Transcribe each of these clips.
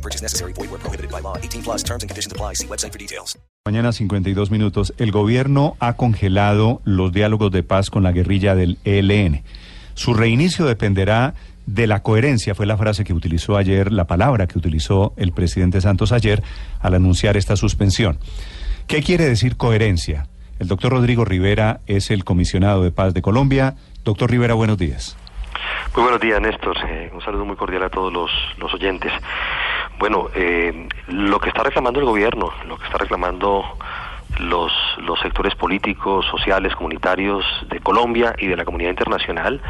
No purchase necessary. Void where prohibited by law. 18 plus terms and conditions apply. See website for details. Mañana 52 minutos. El gobierno ha congelado los diálogos de paz con la guerrilla del ELN. Su reinicio dependerá de la coherencia, fue la frase que utilizó ayer, la palabra que utilizó el presidente Santos ayer al anunciar esta suspensión. ¿Qué quiere decir coherencia? El doctor Rodrigo Rivera es el comisionado de paz de Colombia. Doctor Rivera, buenos días. Muy buenos días, Néstor. Eh, un saludo muy cordial a todos los, los oyentes. Bueno, eh, lo que está reclamando el gobierno, lo que está reclamando los, los sectores políticos, sociales, comunitarios de Colombia y de la comunidad internacional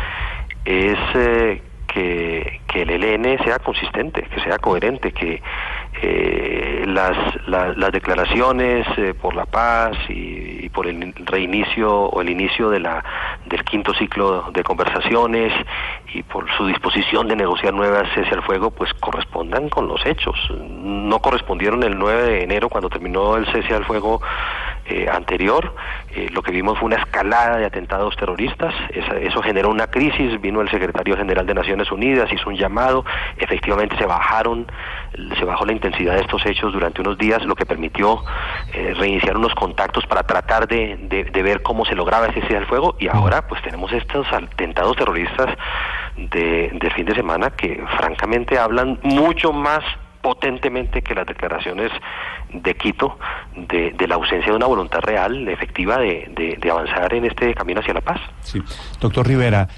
es eh, que, que, el ELN sea consistente, que sea coherente, que eh, las, la, las declaraciones eh, por la paz y, y, por el reinicio o el inicio de la, del quinto ciclo de conversaciones y por su disposición de negociar nuevas cese al fuego, pues correspondan con los hechos. No correspondieron el 9 de enero cuando terminó el cese al fuego eh, anterior. Eh, lo que vimos fue una escalada de atentados terroristas. Esa, eso generó una crisis. Vino el secretario general de Naciones Unidas, hizo un llamado. Efectivamente se bajaron, se bajó la intensidad de estos hechos durante unos días, lo que permitió eh, reiniciar unos contactos para tratar de, de, de, ver cómo se lograba ese cese al fuego. Y ahora, pues tenemos estos atentados terroristas de, de fin de semana que, francamente, hablan mucho más potentemente que las declaraciones de Quito de, de, la ausencia de una voluntad real, efectiva, de, de, de, avanzar en este camino hacia la paz. Sí. Doctor Rivera,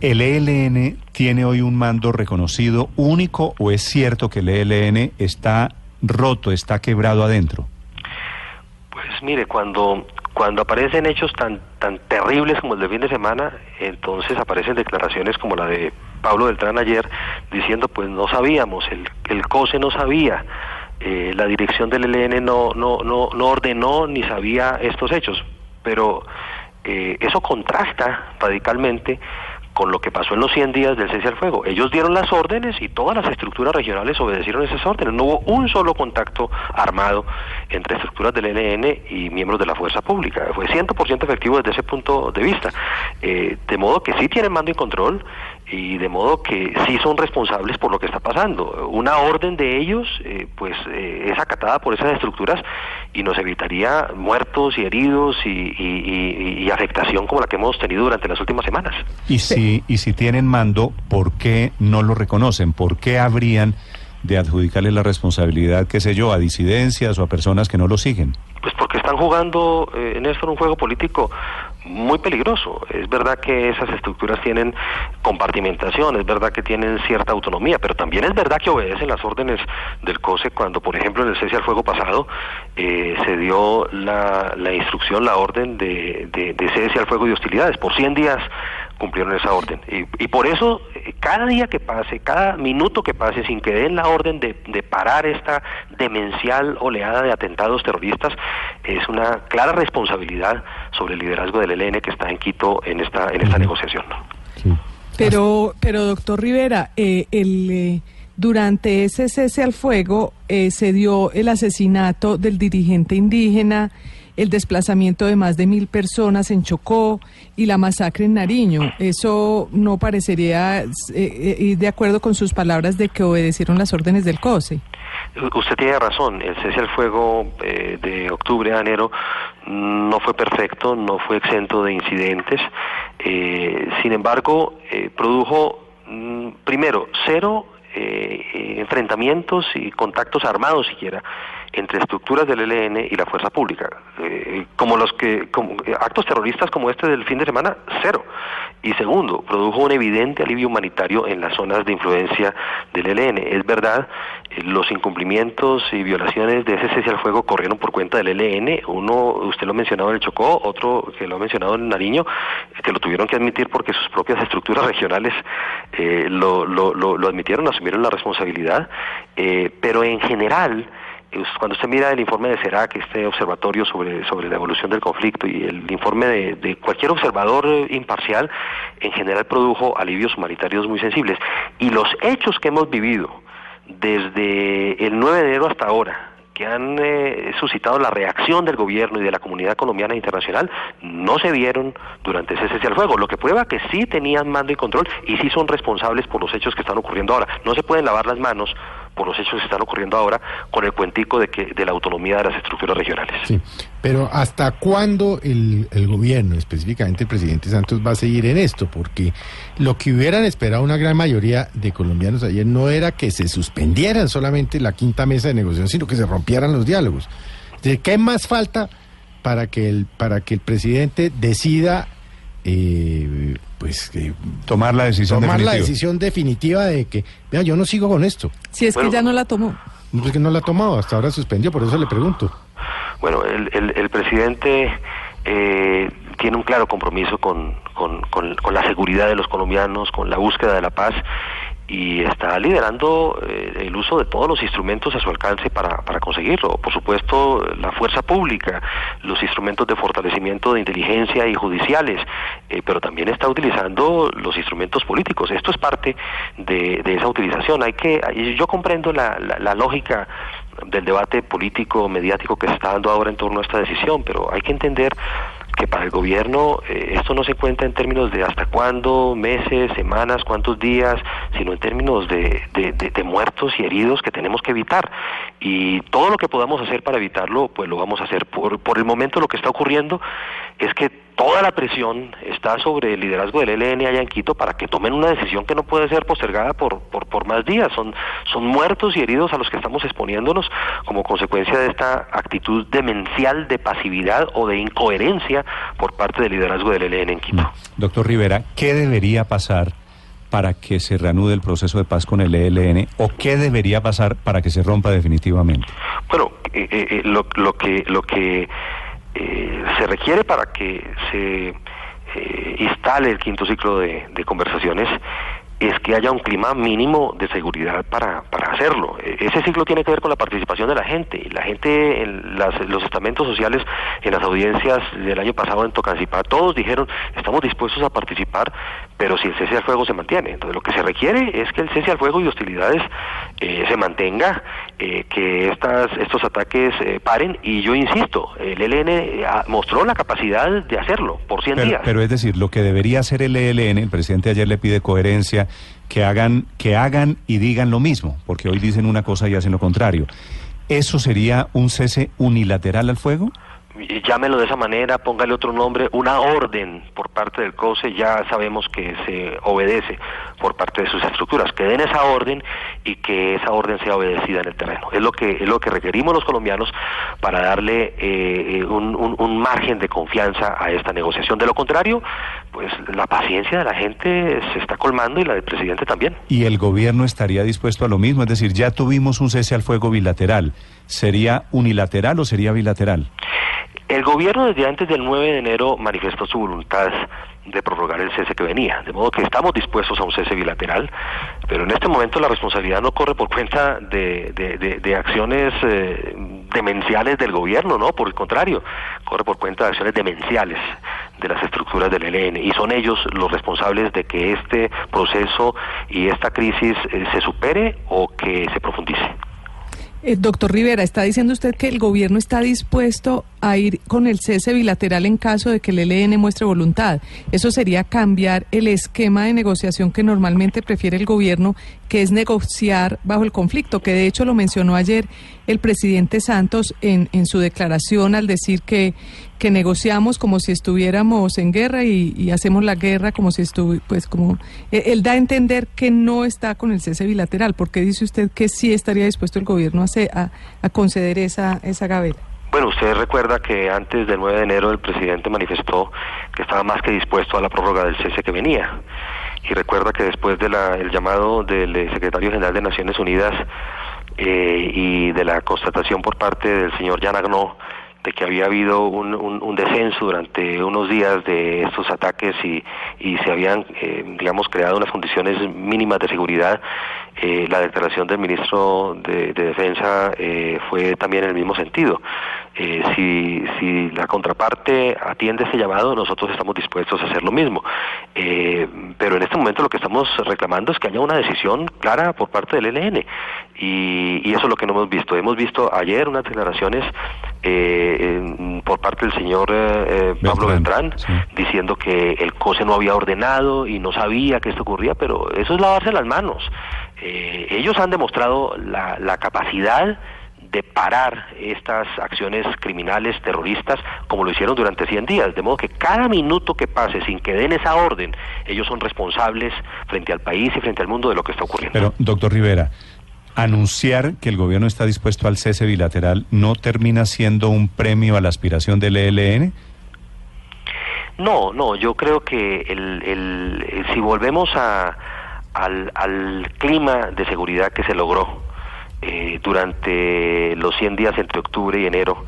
¿el ELN tiene hoy un mando reconocido único o es cierto que el ELN está roto, está quebrado adentro? Pues mire, cuando, cuando aparecen hechos tan, tan terribles como el de fin de semana, entonces aparecen declaraciones como la de Pablo Beltrán ayer diciendo pues no sabíamos, el, el COSE no sabía, eh, la dirección del ELN no, no, no, no ordenó ni sabía estos hechos, pero eh, eso contrasta radicalmente con lo que pasó en los 100 días del cese al fuego. Ellos dieron las órdenes y todas las estructuras regionales obedecieron esas órdenes. No hubo un solo contacto armado entre estructuras del ELN y miembros de la fuerza pública. Fue 100% efectivo desde ese punto de vista. Eh, de modo que sí tienen mando y control y de modo que sí son responsables por lo que está pasando. Una orden de ellos eh, pues eh, es acatada por esas estructuras y nos evitaría muertos y heridos y, y, y, y, afectación como la que hemos tenido durante las últimas semanas. Y si, y si tienen mando, ¿por qué no lo reconocen? ¿Por qué habrían de adjudicarle la responsabilidad, qué sé yo, a disidencias o a personas que no lo siguen? Pues porque están jugando eh, en esto un juego político muy peligroso. Es verdad que esas estructuras tienen compartimentación, es verdad que tienen cierta autonomía, pero también es verdad que obedecen las órdenes del COSE cuando, por ejemplo, en el cese al fuego pasado eh, se dio la, la, instrucción, la orden de, de, de cese al fuego y hostilidades. Por 100 días cumplieron esa orden. Y, y, por eso, cada día que pase, cada minuto que pase, sin que den la orden de, de, parar esta demencial oleada de atentados terroristas, es una clara responsabilidad sobre el liderazgo del ELN que está en Quito en esta, en esta negociación. Sí. Pero, pero doctor Rivera, eh, el... Eh durante ese cese al fuego eh, se dio el asesinato del dirigente indígena, el desplazamiento de más de mil personas en Chocó y la masacre en Nariño. Eso no parecería eh, ir de acuerdo con sus palabras de que obedecieron las órdenes del COSE. Usted tiene razón, el cese al fuego eh, de octubre a enero no fue perfecto, no fue exento de incidentes, eh, sin embargo, produjo, mm, primero, cero eh, enfrentamientos y contactos armados siquiera entre estructuras del ELN y la fuerza pública. Eh, como los que, actos terroristas como este del fin de semana, cero. Y segundo, produjo un evidente alivio humanitario en las zonas de influencia del ELN. Es verdad, eh, los incumplimientos y violaciones de ese cese al fuego corrieron por cuenta del ELN. Uno, usted lo ha mencionado en el Chocó, otro que lo ha mencionado en Nariño, que lo tuvieron que admitir porque sus propias estructuras regionales eh, lo, lo, admitieron, asumieron la responsabilidad. Eh, pero en general, cuando usted mira el informe de CERAC, este observatorio sobre, sobre la evolución del conflicto, y el informe de, de cualquier observador eh, imparcial, en general produjo alivios humanitarios muy sensibles. Y los hechos que hemos vivido desde el 9 de enero hasta ahora, que han eh, suscitado la reacción del gobierno y de la comunidad colombiana e internacional no se vieron durante ese cese al fuego, lo que prueba que sí tenían mando y control y sí son responsables por los hechos que están ocurriendo ahora. No se pueden lavar las manos por los hechos que están ocurriendo ahora con el cuentico de que de la autonomía de las estructuras regionales. Sí, pero ¿hasta cuándo el, el gobierno, específicamente el presidente Santos, va a seguir en esto? Porque lo que hubieran esperado una gran mayoría de colombianos ayer no era que se suspendieran solamente la quinta mesa de negociación, sino que se rompieran los diálogos. ¿De qué más falta para que el, para que el presidente decida eh, pues eh, Tomar la decisión tomar la definitiva. decisión definitiva de que, vea, yo no sigo con esto? Si es Bueno. que ya no la tomó. No es que no la ha tomado, hasta ahora suspendió, por eso le pregunto. Bueno, el, el, el presidente eh, tiene un claro compromiso con, con, con- con la seguridad de los colombianos, con la búsqueda de la paz y está liderando eh, el uso de todos los instrumentos a su alcance para, para conseguirlo. Por supuesto, la fuerza pública, los instrumentos de fortalecimiento de inteligencia y judiciales, eh, pero también está utilizando los instrumentos políticos. Esto es parte de, de esa utilización. Hay que, yo comprendo la, la, la lógica del debate político, mediático que se está dando ahora en torno a esta decisión, pero hay que entender que para el gobierno eh, esto no se cuenta en términos de hasta cuándo, meses, semanas, cuántos días, sino en términos de, de, de- de muertos y heridos que tenemos que evitar. Y todo lo que podamos hacer para evitarlo, pues lo vamos a hacer. Por, por el momento lo que está ocurriendo es que toda la presión está sobre el liderazgo del ELN allá en Quito para que tomen una decisión que no puede ser postergada por, por, por más días. Son, son muertos y heridos a los que estamos exponiéndonos como consecuencia de esta actitud demencial de pasividad o de incoherencia por parte del liderazgo del ELN en Quito. Doctor Rivera, ¿qué debería pasar para que se reanude el proceso de paz con el ELN o qué debería pasar para que se rompa definitivamente? Bueno, eh, eh, eh, lo, lo que lo que eh, se requiere para que se eh, instale el quinto ciclo de, de conversaciones es que haya un clima mínimo de seguridad para, para hacerlo. Eh, Ese ciclo tiene que ver con la participación de la gente. La gente, en las- los estamentos sociales, en las audiencias del año pasado en Tocancipá, todos dijeron, estamos dispuestos a participar, pero si el cese al fuego se mantiene. Entonces, lo que se requiere es que el cese al fuego y hostilidades eh, se mantenga, eh, que estas, estos ataques eh, paren. Y yo insisto, el ELN eh, ah, mostró la capacidad de hacerlo por 100 Pero, días. pero es decir, lo que debería hacer el ELN, el presidente ayer le pide coherencia, que hagan, que hagan y digan lo mismo, porque hoy dicen una cosa y hacen lo contrario. ¿Eso sería un cese unilateral al fuego? Llámelo de esa manera, póngale otro nombre, una orden por parte del COSE, ya sabemos que se obedece por parte de sus estructuras, que den esa orden y que esa orden sea obedecida en el terreno. Es lo que es lo que requerimos los colombianos para darle eh, un, un- un margen de confianza a esta negociación. De lo contrario, pues la paciencia de la gente se está colmando y la del presidente también. Y el gobierno estaría dispuesto a lo mismo, es decir, ya tuvimos un cese al fuego bilateral. ¿Sería unilateral o sería bilateral? El gobierno desde antes del 9 de enero manifestó su voluntad de prorrogar el cese que venía, de modo que estamos dispuestos a un cese bilateral, pero en este momento la responsabilidad no corre por cuenta de, acciones eh, demenciales del gobierno, no, por el contrario, corre por cuenta de acciones demenciales de las estructuras del ELN y son ellos los responsables de que este proceso y esta crisis eh, se supere o que se profundice. Eh, doctor Rivera, está diciendo usted que el gobierno está dispuesto a ir con el cese bilateral en caso de que el ELN muestre voluntad. Eso sería cambiar el esquema de negociación que normalmente prefiere el gobierno, que es negociar bajo el conflicto, que de hecho lo mencionó ayer el presidente Santos en, en su declaración al decir que, que negociamos como si estuviéramos en guerra y, y hacemos la guerra como si estuviera, pues como, eh, él da a entender que no está con el cese bilateral. ¿Por qué dice usted que sí estaría dispuesto el gobierno a, a, a conceder esa, esa gaveta? Bueno, usted recuerda que antes del 9 de enero el presidente manifestó que estaba más que dispuesto a la prórroga del cese que venía. Y recuerda que después del llamado del eh, secretario general de Naciones Unidas eh, y de la constatación por parte del señor Jan Agno de que había habido un, descenso durante unos días de estos ataques y, y se habían, eh, digamos, creado unas condiciones mínimas de seguridad. La declaración del ministro de, de Defensa eh, fue también en el mismo sentido. Eh, si, si la contraparte atiende ese llamado, nosotros estamos dispuestos a hacer lo mismo. Eh, pero en este momento lo que estamos reclamando es que haya una decisión clara por parte del ELN. Y, y eso es lo que no hemos visto. Hemos visto ayer unas declaraciones eh, por parte del señor eh, eh, Pablo Beltrán, Beltrán, sí. diciendo que el COSE no había ordenado y no sabía que esto ocurría, pero eso es lavarse las manos. Eh, ellos han demostrado la, la capacidad de parar estas acciones criminales terroristas como lo hicieron durante 100 días, de modo que cada minuto que pase sin que den esa orden, ellos son responsables frente al país y frente al mundo de lo que está ocurriendo. Pero, doctor Rivera, anunciar que el gobierno está dispuesto al cese bilateral no termina siendo un premio a la aspiración del ELN. No, no, yo creo que el, el- si volvemos a, al, al clima de seguridad que se logró eh, durante los 100 días entre octubre y enero,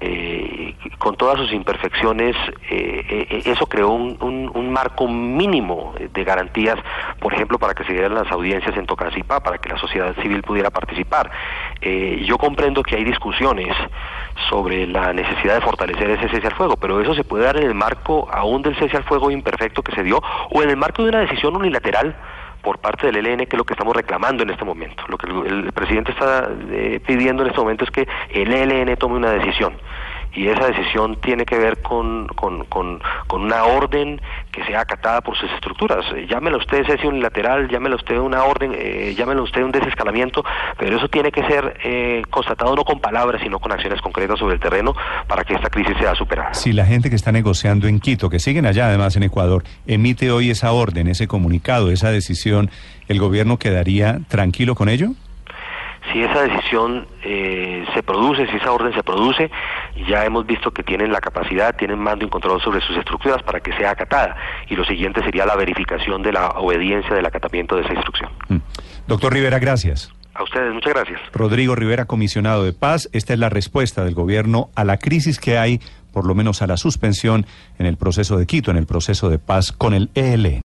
eh, con todas sus imperfecciones, eh, eh, eso creó un, un- un marco mínimo de garantías, por ejemplo, para que se dieran las audiencias en Tocancipá, para que la sociedad civil pudiera participar. Eh, yo comprendo que hay discusiones sobre la necesidad de fortalecer ese cese al fuego, pero eso se puede dar en el marco aún del cese al fuego imperfecto que se dio o en el marco de una decisión unilateral por parte del ELN, que es lo que estamos reclamando en este momento. Lo que el, presidente está eh, pidiendo en este momento es que el ELN tome una decisión. Y esa decisión tiene que ver con, con, con, con una orden que sea acatada por sus estructuras. Eh, Llámelo usted cese unilateral, llámelo usted una orden, eh, llámelo usted un desescalamiento, pero eso tiene que ser eh, constatado no con palabras, sino con acciones concretas sobre el terreno para que esta crisis sea superada. Si la gente que está negociando en Quito, que siguen allá además en Ecuador, emite hoy esa orden, ese comunicado, esa decisión, ¿el gobierno quedaría tranquilo con ello? si esa decisión eh, se produce, si esa orden se produce, ya hemos visto que tienen la capacidad, tienen mando y control sobre sus estructuras para que sea acatada. Y lo siguiente sería la verificación de la obediencia del acatamiento de esa instrucción. Mm. Doctor Rivera, gracias. A ustedes, muchas gracias. Rodrigo Rivera, comisionado de paz. Esta es la respuesta del gobierno a la crisis que hay, por lo menos a la suspensión en el proceso de Quito, en el proceso de paz con el ELN.